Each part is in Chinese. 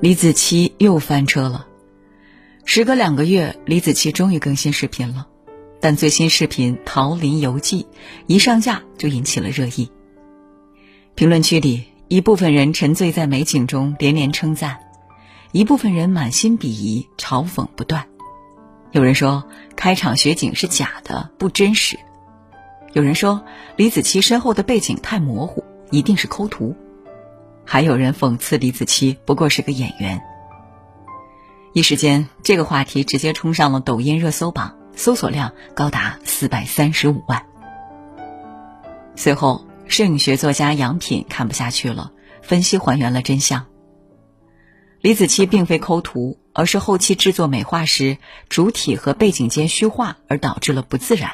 李子柒又翻车了。时隔两个月，李子柒终于更新视频了，但最新视频《桃林游记》一上架就引起了热议。评论区里，一部分人沉醉在美景中连连称赞，一部分人满心鄙夷，嘲讽不断。有人说开场雪景是假的，不真实；有人说李子柒身后的背景太模糊，一定是抠图；还有人讽刺李子柒不过是个演员。一时间，这个话题直接冲上了抖音热搜榜，搜索量高达四百三十五万。随后，摄影学作家杨品看不下去了，分析还原了真相。李子柒并非抠图，而是后期制作美化时主体和背景间虚化而导致了不自然。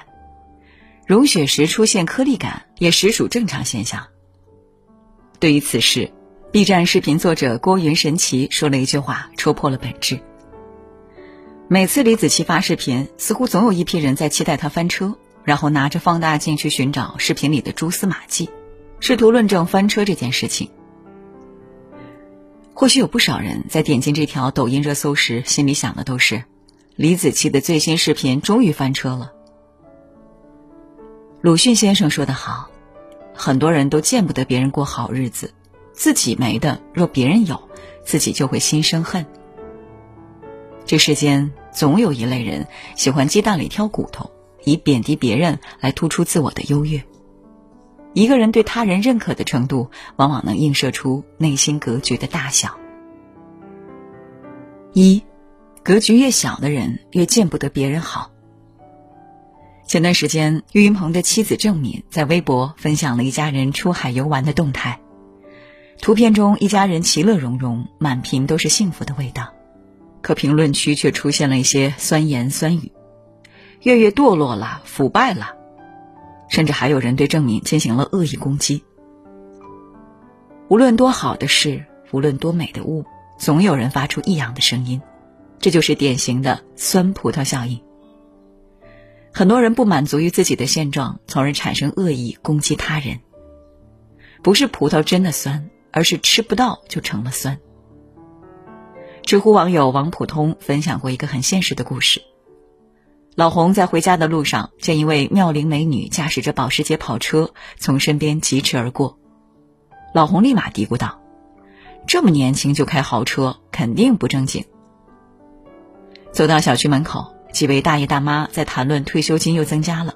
融雪时出现颗粒感也实属正常现象。对于此事，B 站视频作者郭云神奇说了一句话，戳破了本质。每次李子柒发视频，似乎总有一批人在期待他翻车，然后拿着放大镜去寻找视频里的蛛丝马迹，试图论证翻车这件事情。或许有不少人在点进这条抖音热搜时，心里想的都是：李子柒的最新视频终于翻车了。鲁迅先生说得好，很多人都见不得别人过好日子，自己没的，若别人有，自己就会心生恨。这世间总有一类人喜欢鸡蛋里挑骨头，以贬低别人来突出自我的优越。一个人对他人认可的程度，往往能映射出内心格局的大小。一，格局越小的人越见不得别人好。前段时间，岳云鹏的妻子郑敏在微博分享了一家人出海游玩的动态，图片中一家人其乐融融，满屏都是幸福的味道，可评论区却出现了一些酸言酸语：“月月堕落了，腐败了。”甚至还有人对郑敏进行了恶意攻击。无论多好的事，无论多美的物，总有人发出异样的声音，这就是典型的酸葡萄效应。很多人不满足于自己的现状，从而产生恶意攻击他人。不是葡萄真的酸，而是吃不到就成了酸。知乎网友王普通分享过一个很现实的故事。老洪在回家的路上，见一位妙龄美女驾驶着保时捷跑车从身边疾驰而过，老洪立马嘀咕道：“这么年轻就开豪车，肯定不正经。”走到小区门口，几位大爷大妈在谈论退休金又增加了。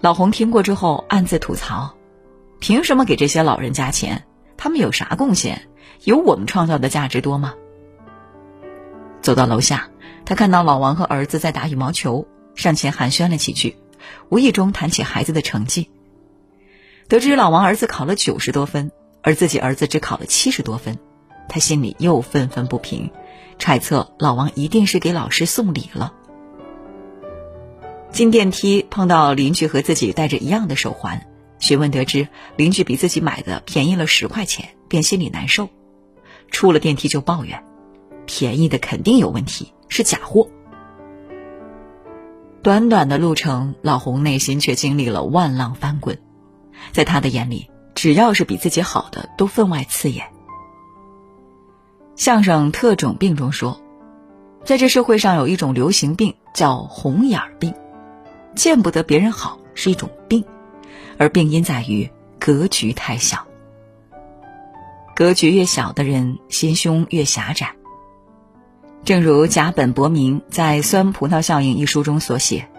老洪听过之后暗自吐槽：“凭什么给这些老人加钱？他们有啥贡献？有我们创造的价值多吗？”走到楼下。他看到老王和儿子在打羽毛球，上前寒暄了几句，无意中谈起孩子的成绩。得知老王儿子考了九十多分，而自己儿子只考了七十多分，他心里又愤愤不平，揣测老王一定是给老师送礼了。进电梯碰到邻居和自己戴着一样的手环，询问得知邻居比自己买的便宜了十块钱，便心里难受，出了电梯就抱怨，便宜的肯定有问题。是假货。短短的路程，老洪内心却经历了万浪翻滚。在他的眼里，只要是比自己好的，都分外刺眼。相声《特种病》中说，在这社会上有一种流行病叫红眼病，见不得别人好是一种，而病因在于格局太小。格局越小的人，心胸越狭窄。正如甲本博明在《酸葡萄效应》一书中所写，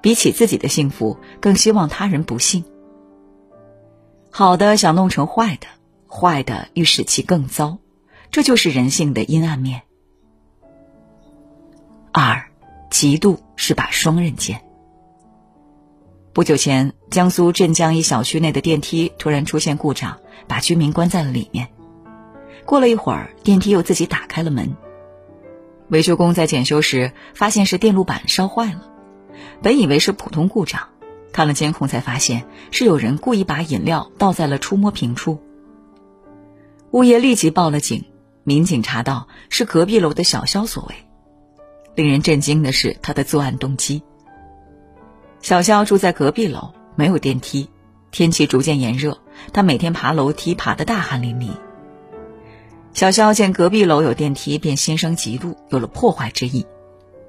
比起自己的幸福，更希望他人不幸。好的想弄成坏的，坏的欲使其更糟，这就是人性的阴暗面。二，嫉妒是把双刃剑。不久前，江苏镇江一小区内的电梯突然出现故障，把居民关在了里面。过了一会儿，电梯又自己打开了门。维修工在检修时发现是电路板烧坏了，本以为是普通故障，看了监控才发现是有人故意把饮料倒在了触摸屏处。物业立即报了警，民警查到是隔壁楼的小肖所为。令人震惊的是他的作案动机。小肖住在隔壁楼，没有电梯，天气逐渐炎热，他每天爬楼梯爬得大汗淋漓。小肖见隔壁楼有电梯，便心生嫉妒，有了破坏之意。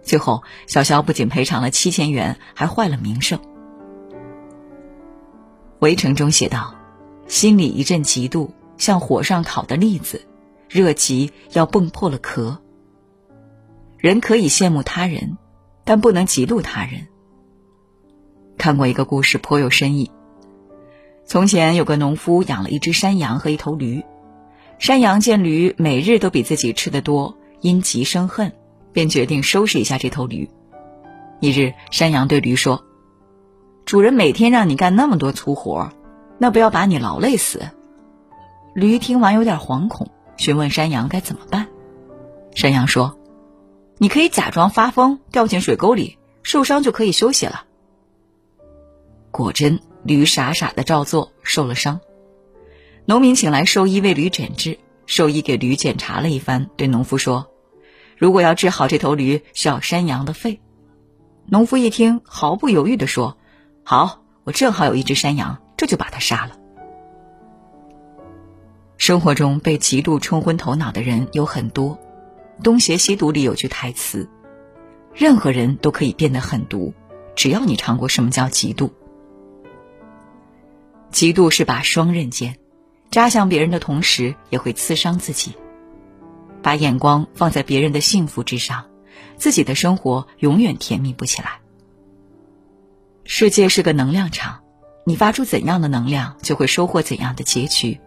最后，小肖不仅赔偿了七千元，还坏了名声。围城中写道：“心里一阵嫉妒，像火上烤的栗子，热极要蹦破了壳。”人可以羡慕他人，但不能嫉妒他人。看过一个故事，颇有深意。从前有个农夫养了一只山羊和一头驴，山羊见驴每日都比自己吃的多，因急生恨，便决定收拾一下这头驴。一日，山羊对驴说：“主人每天让你干那么多粗活，那不要把你劳累死。”驴听完有点惶恐，询问山羊该怎么办。山羊说：“你可以假装发疯，掉进水沟里，受伤就可以休息了。”果真。驴傻傻的照做，受了伤。农民请来兽医为驴诊治，兽医给驴检查了一番，对农夫说：“如果要治好这头驴，需要山羊的肺。”农夫一听，毫不犹豫的说：“好，我正好有一只山羊，这就把它杀了。”生活中被嫉妒冲昏头脑的人有很多，《东邪西毒》里有句台词：“任何人都可以变得狠毒，只要你尝过什么叫嫉妒。”嫉妒是把双刃剑，扎向别人的同时，也会刺伤自己。把眼光放在别人的幸福之上，自己的生活永远甜蜜不起来。世界是个能量场，你发出怎样的能量，就会收获怎样的结局。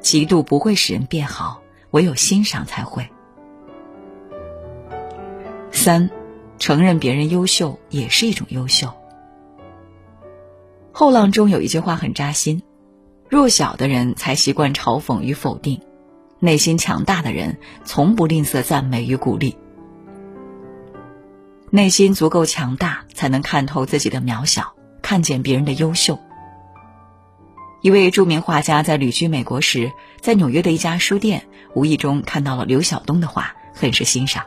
嫉妒不会使人变好，唯有欣赏才会。三，承认别人优秀也是一种优秀。后浪中有一句话很扎心：弱小的人才习惯嘲讽与否定，内心强大的人从不吝啬赞美与鼓励。内心足够强大，才能看透自己的渺小，看见别人的优秀。一位著名画家在旅居美国时，在纽约的一家书店无意中看到了刘晓东的画，很是欣赏。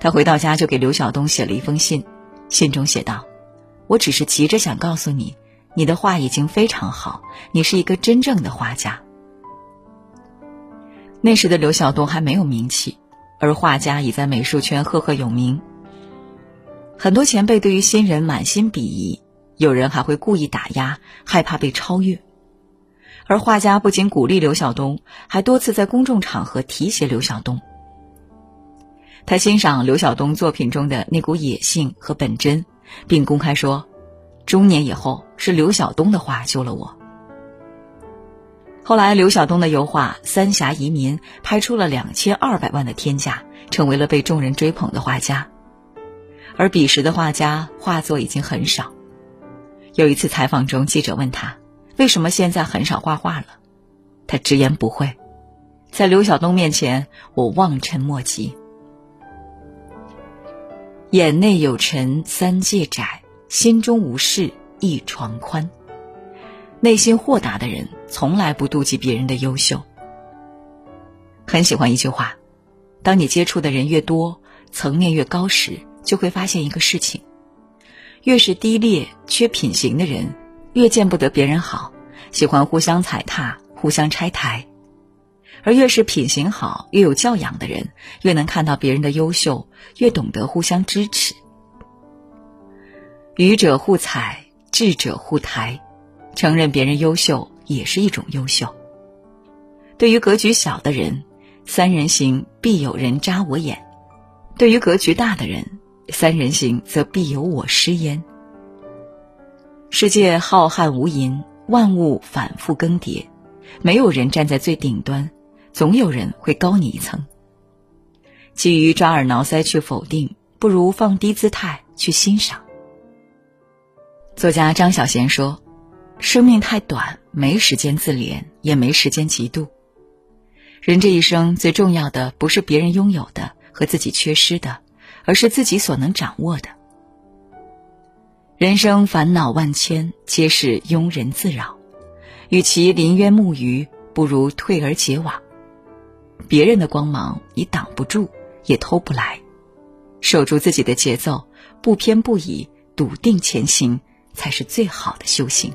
他回到家就给刘晓东写了一封信，信中写道。我只是急着想告诉你，你的画已经非常好，你是一个真正的画家。那时的刘晓东还没有名气，而画家已在美术圈赫赫有名。很多前辈对于新人满心鄙夷，有人还会故意打压，害怕被超越。而画家不仅鼓励刘晓东，还多次在公众场合提携刘晓东。他欣赏刘晓东作品中的那股野性和本真。并公开说，中年以后是刘晓东的画救了我。后来，刘晓东的油画《三峡移民》拍出了两千二百万的天价，成为了被众人追捧的画家。而彼时的画家画作已经很少。有一次采访中，记者问他为什么现在很少画画了，他直言不讳：“在刘晓东面前，我望尘莫及。”眼内有尘三界窄，心中无事一床宽。内心豁达的人，从来不妒忌别人的优秀。很喜欢一句话：当你接触的人越多，层面越高时，就会发现一个事情：越是低劣、缺品行的人，越见不得别人好，喜欢互相踩踏、互相拆台。而越是品行好、越有教养的人，越能看到别人的优秀，越懂得互相支持。愚者互踩，智者互抬，承认别人优秀也是一种优秀。对于格局小的人，三人行必有人扎我眼；对于格局大的人，三人行则必有我师焉。世界浩瀚无垠，万物反复更迭，没有人站在最顶端。总有人会高你一层。基于抓耳挠腮去否定，不如放低姿态去欣赏。作家张小娴说：“生命太短，没时间自怜，也没时间嫉妒。人这一生最重要的不是别人拥有的和自己缺失的，而是自己所能掌握的。人生烦恼万千，皆是庸人自扰。与其临渊慕鱼，不如退而结网。”别人的光芒你挡不住，也偷不来，守住自己的节奏，不偏不倚，笃定前行，才是最好的修行。